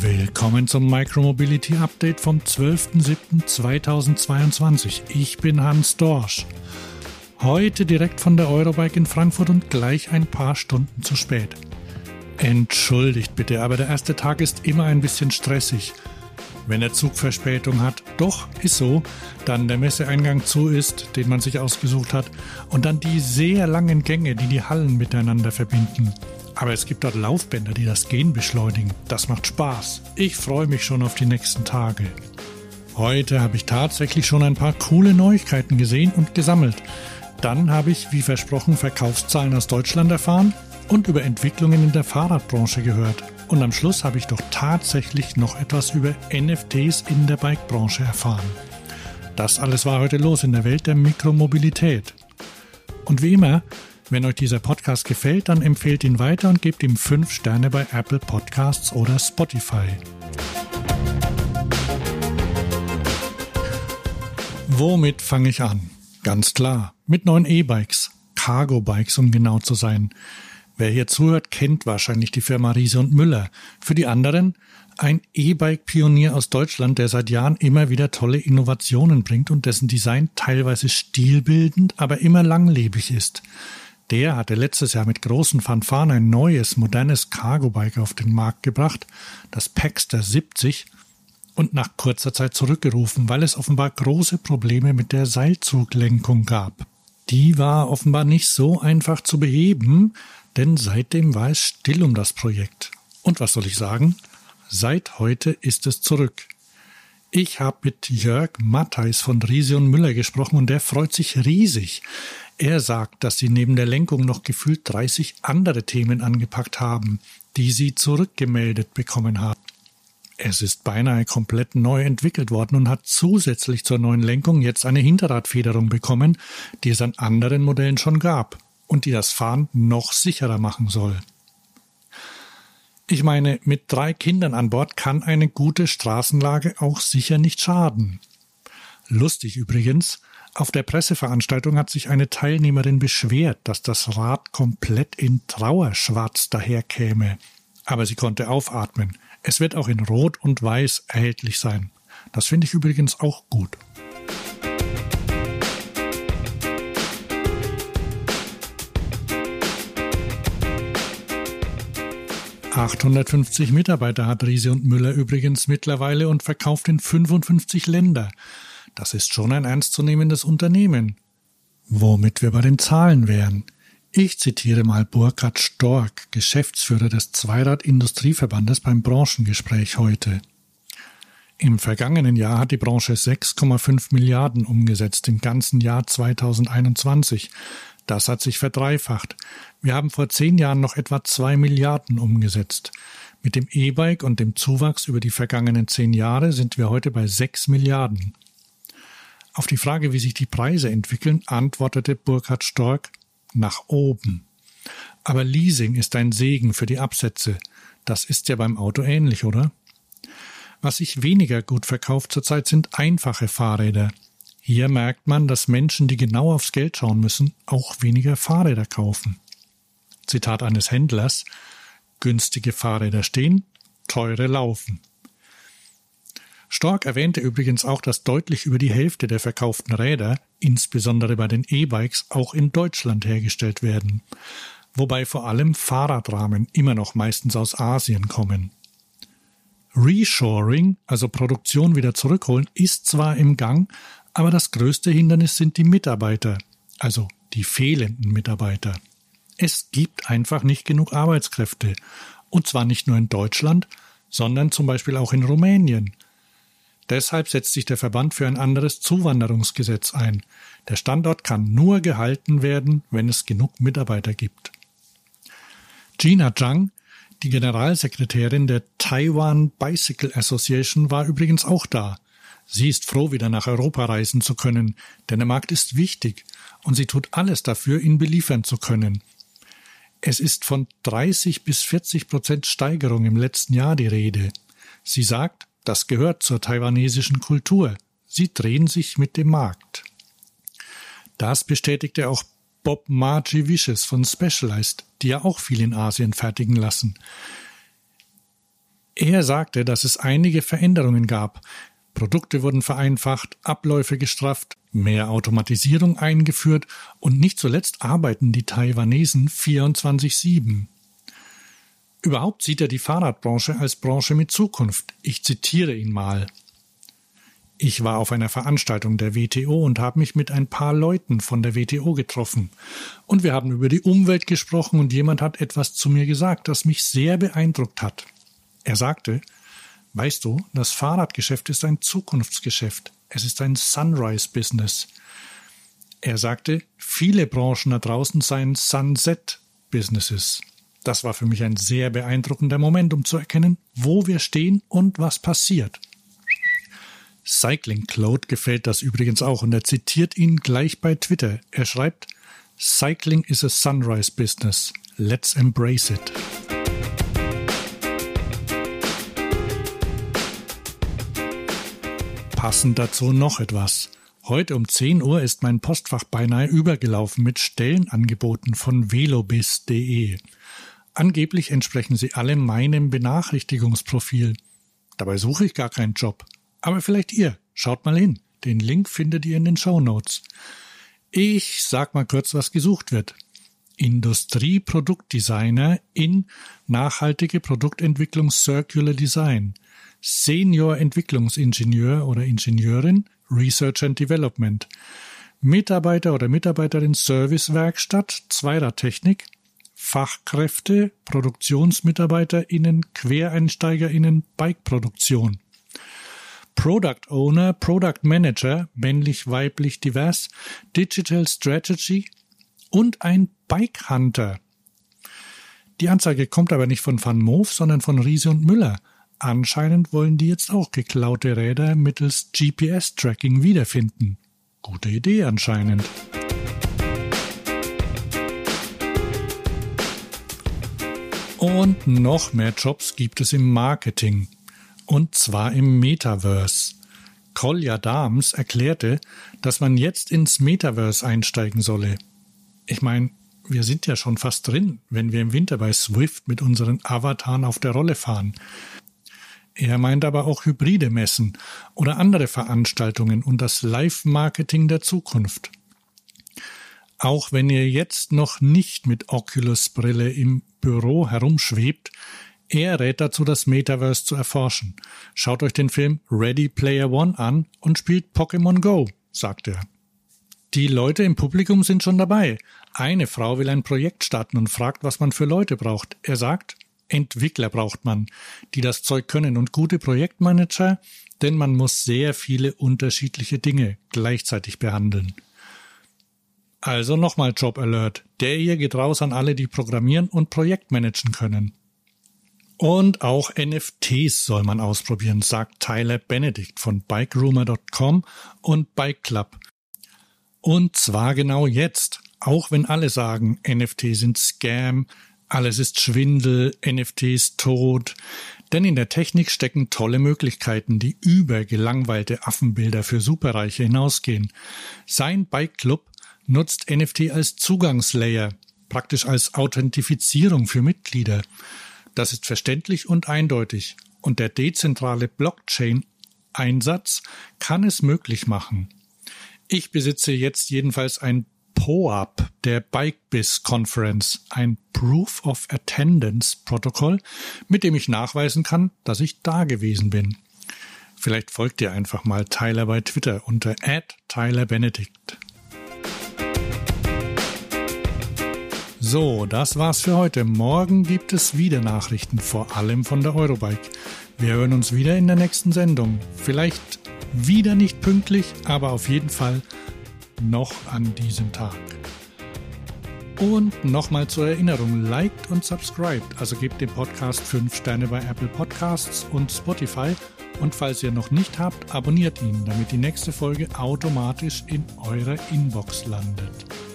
Willkommen zum Micromobility Update vom 12.07.2022. Ich bin Hans Dorsch. Heute direkt von der Eurobike in Frankfurt und gleich ein paar Stunden zu spät. Entschuldigt bitte, aber der erste Tag ist immer ein bisschen stressig. Wenn der Zug Verspätung hat, doch, ist so, dann der Messeeingang zu ist, den man sich ausgesucht hat, und dann die sehr langen Gänge, die die Hallen miteinander verbinden. Aber es gibt dort Laufbänder, die das Gehen beschleunigen. Das macht Spaß. Ich freue mich schon auf die nächsten Tage. Heute habe ich tatsächlich schon ein paar coole Neuigkeiten gesehen und gesammelt. Dann habe ich, wie versprochen, Verkaufszahlen aus Deutschland erfahren und über Entwicklungen in der Fahrradbranche gehört. Und am Schluss habe ich doch tatsächlich noch etwas über NFTs in der Bikebranche erfahren. Das alles war heute los in der Welt der Mikromobilität. Und wie immer wenn euch dieser Podcast gefällt, dann empfehlt ihn weiter und gebt ihm 5 Sterne bei Apple Podcasts oder Spotify. Womit fange ich an? Ganz klar, mit neuen E-Bikes, Cargo-Bikes, um genau zu sein. Wer hier zuhört, kennt wahrscheinlich die Firma Riese und Müller. Für die anderen ein E-Bike-Pionier aus Deutschland, der seit Jahren immer wieder tolle Innovationen bringt und dessen Design teilweise stilbildend, aber immer langlebig ist. Der hatte letztes Jahr mit großen Fanfaren ein neues, modernes Cargo-Bike auf den Markt gebracht, das Paxter 70, und nach kurzer Zeit zurückgerufen, weil es offenbar große Probleme mit der Seilzuglenkung gab. Die war offenbar nicht so einfach zu beheben, denn seitdem war es still um das Projekt. Und was soll ich sagen? Seit heute ist es zurück. Ich habe mit Jörg Mattheis von Riese und Müller gesprochen und der freut sich riesig. Er sagt, dass sie neben der Lenkung noch gefühlt 30 andere Themen angepackt haben, die sie zurückgemeldet bekommen haben. Es ist beinahe komplett neu entwickelt worden und hat zusätzlich zur neuen Lenkung jetzt eine Hinterradfederung bekommen, die es an anderen Modellen schon gab und die das Fahren noch sicherer machen soll. Ich meine, mit drei Kindern an Bord kann eine gute Straßenlage auch sicher nicht schaden. Lustig übrigens, auf der Presseveranstaltung hat sich eine Teilnehmerin beschwert, dass das Rad komplett in Trauerschwarz daherkäme. Aber sie konnte aufatmen. Es wird auch in Rot und Weiß erhältlich sein. Das finde ich übrigens auch gut. »850 Mitarbeiter hat Riese und Müller übrigens mittlerweile und verkauft in 55 Länder. Das ist schon ein ernstzunehmendes Unternehmen. Womit wir bei den Zahlen wären. Ich zitiere mal Burkhard Stork, Geschäftsführer des Zweirad-Industrieverbandes beim Branchengespräch heute. Im vergangenen Jahr hat die Branche 6,5 Milliarden umgesetzt, im ganzen Jahr 2021. Das hat sich verdreifacht. Wir haben vor zehn Jahren noch etwa zwei Milliarden umgesetzt. Mit dem E-Bike und dem Zuwachs über die vergangenen zehn Jahre sind wir heute bei sechs Milliarden. Auf die Frage, wie sich die Preise entwickeln, antwortete Burkhard Stork nach oben. Aber Leasing ist ein Segen für die Absätze. Das ist ja beim Auto ähnlich, oder? Was sich weniger gut verkauft zurzeit sind einfache Fahrräder. Hier merkt man, dass Menschen, die genau aufs Geld schauen müssen, auch weniger Fahrräder kaufen. Zitat eines Händlers Günstige Fahrräder stehen, teure laufen. Stork erwähnte übrigens auch, dass deutlich über die Hälfte der verkauften Räder, insbesondere bei den E-Bikes, auch in Deutschland hergestellt werden, wobei vor allem Fahrradrahmen immer noch meistens aus Asien kommen. Reshoring, also Produktion wieder zurückholen, ist zwar im Gang, aber das größte Hindernis sind die Mitarbeiter, also die fehlenden Mitarbeiter. Es gibt einfach nicht genug Arbeitskräfte, und zwar nicht nur in Deutschland, sondern zum Beispiel auch in Rumänien, Deshalb setzt sich der Verband für ein anderes Zuwanderungsgesetz ein. Der Standort kann nur gehalten werden, wenn es genug Mitarbeiter gibt. Gina Zhang, die Generalsekretärin der Taiwan Bicycle Association, war übrigens auch da. Sie ist froh, wieder nach Europa reisen zu können, denn der Markt ist wichtig und sie tut alles dafür, ihn beliefern zu können. Es ist von 30 bis 40 Prozent Steigerung im letzten Jahr die Rede. Sie sagt, das gehört zur taiwanesischen Kultur. Sie drehen sich mit dem Markt. Das bestätigte auch Bob Margie Wishes von Specialized, die ja auch viel in Asien fertigen lassen. Er sagte, dass es einige Veränderungen gab. Produkte wurden vereinfacht, Abläufe gestrafft, mehr Automatisierung eingeführt und nicht zuletzt arbeiten die Taiwanesen 24-7. Überhaupt sieht er die Fahrradbranche als Branche mit Zukunft. Ich zitiere ihn mal. Ich war auf einer Veranstaltung der WTO und habe mich mit ein paar Leuten von der WTO getroffen. Und wir haben über die Umwelt gesprochen und jemand hat etwas zu mir gesagt, das mich sehr beeindruckt hat. Er sagte, weißt du, das Fahrradgeschäft ist ein Zukunftsgeschäft. Es ist ein Sunrise-Business. Er sagte, viele Branchen da draußen seien Sunset-Businesses. Das war für mich ein sehr beeindruckender Moment, um zu erkennen, wo wir stehen und was passiert. Cycling Cloud gefällt das übrigens auch und er zitiert ihn gleich bei Twitter. Er schreibt, Cycling is a sunrise business. Let's embrace it. Passend dazu noch etwas. Heute um 10 Uhr ist mein Postfach beinahe übergelaufen mit Stellenangeboten von velobis.de. Angeblich entsprechen sie alle meinem Benachrichtigungsprofil. Dabei suche ich gar keinen Job. Aber vielleicht ihr. Schaut mal hin. Den Link findet ihr in den Show Notes. Ich sag mal kurz, was gesucht wird. Industrieproduktdesigner in nachhaltige Produktentwicklung Circular Design, Senior Entwicklungsingenieur oder Ingenieurin Research and Development, Mitarbeiter oder Mitarbeiterin Servicewerkstatt Zweiradtechnik, Fachkräfte, ProduktionsmitarbeiterInnen, QuereinsteigerInnen, Bikeproduktion. Product Owner, Product Manager, männlich, weiblich, divers, Digital Strategy und ein Bike Hunter. Die Anzeige kommt aber nicht von Van Moof, sondern von Riese und Müller. Anscheinend wollen die jetzt auch geklaute Räder mittels GPS-Tracking wiederfinden. Gute Idee anscheinend. Und noch mehr Jobs gibt es im Marketing und zwar im Metaverse. Kolja Dams erklärte, dass man jetzt ins Metaverse einsteigen solle. Ich meine, wir sind ja schon fast drin, wenn wir im Winter bei Swift mit unseren Avataren auf der Rolle fahren. Er meint aber auch hybride Messen oder andere Veranstaltungen und das Live-Marketing der Zukunft. Auch wenn ihr jetzt noch nicht mit Oculus-Brille im Büro herumschwebt, er rät dazu, das Metaverse zu erforschen. Schaut euch den Film Ready Player One an und spielt Pokémon Go, sagt er. Die Leute im Publikum sind schon dabei. Eine Frau will ein Projekt starten und fragt, was man für Leute braucht. Er sagt, Entwickler braucht man, die das Zeug können und gute Projektmanager, denn man muss sehr viele unterschiedliche Dinge gleichzeitig behandeln. Also nochmal Job Alert. Der hier geht raus an alle, die programmieren und Projektmanagen können. Und auch NFTs soll man ausprobieren, sagt Tyler Benedict von BikeRumor.com und Bike Club. Und zwar genau jetzt, auch wenn alle sagen, NFT sind Scam, alles ist Schwindel, NFTs tot. Denn in der Technik stecken tolle Möglichkeiten, die über gelangweilte Affenbilder für Superreiche hinausgehen. Sein Bike Club nutzt NFT als Zugangslayer, praktisch als Authentifizierung für Mitglieder. Das ist verständlich und eindeutig. Und der dezentrale Blockchain-Einsatz kann es möglich machen. Ich besitze jetzt jedenfalls ein POAP der BikeBiz Conference, ein Proof of Attendance Protokoll, mit dem ich nachweisen kann, dass ich da gewesen bin. Vielleicht folgt ihr einfach mal Tyler bei Twitter unter @tylerbenedict. So, das war's für heute. Morgen gibt es wieder Nachrichten, vor allem von der Eurobike. Wir hören uns wieder in der nächsten Sendung. Vielleicht wieder nicht pünktlich, aber auf jeden Fall noch an diesem Tag. Und nochmal zur Erinnerung, liked und subscribed, also gebt dem Podcast 5 Sterne bei Apple Podcasts und Spotify. Und falls ihr noch nicht habt, abonniert ihn, damit die nächste Folge automatisch in eurer Inbox landet.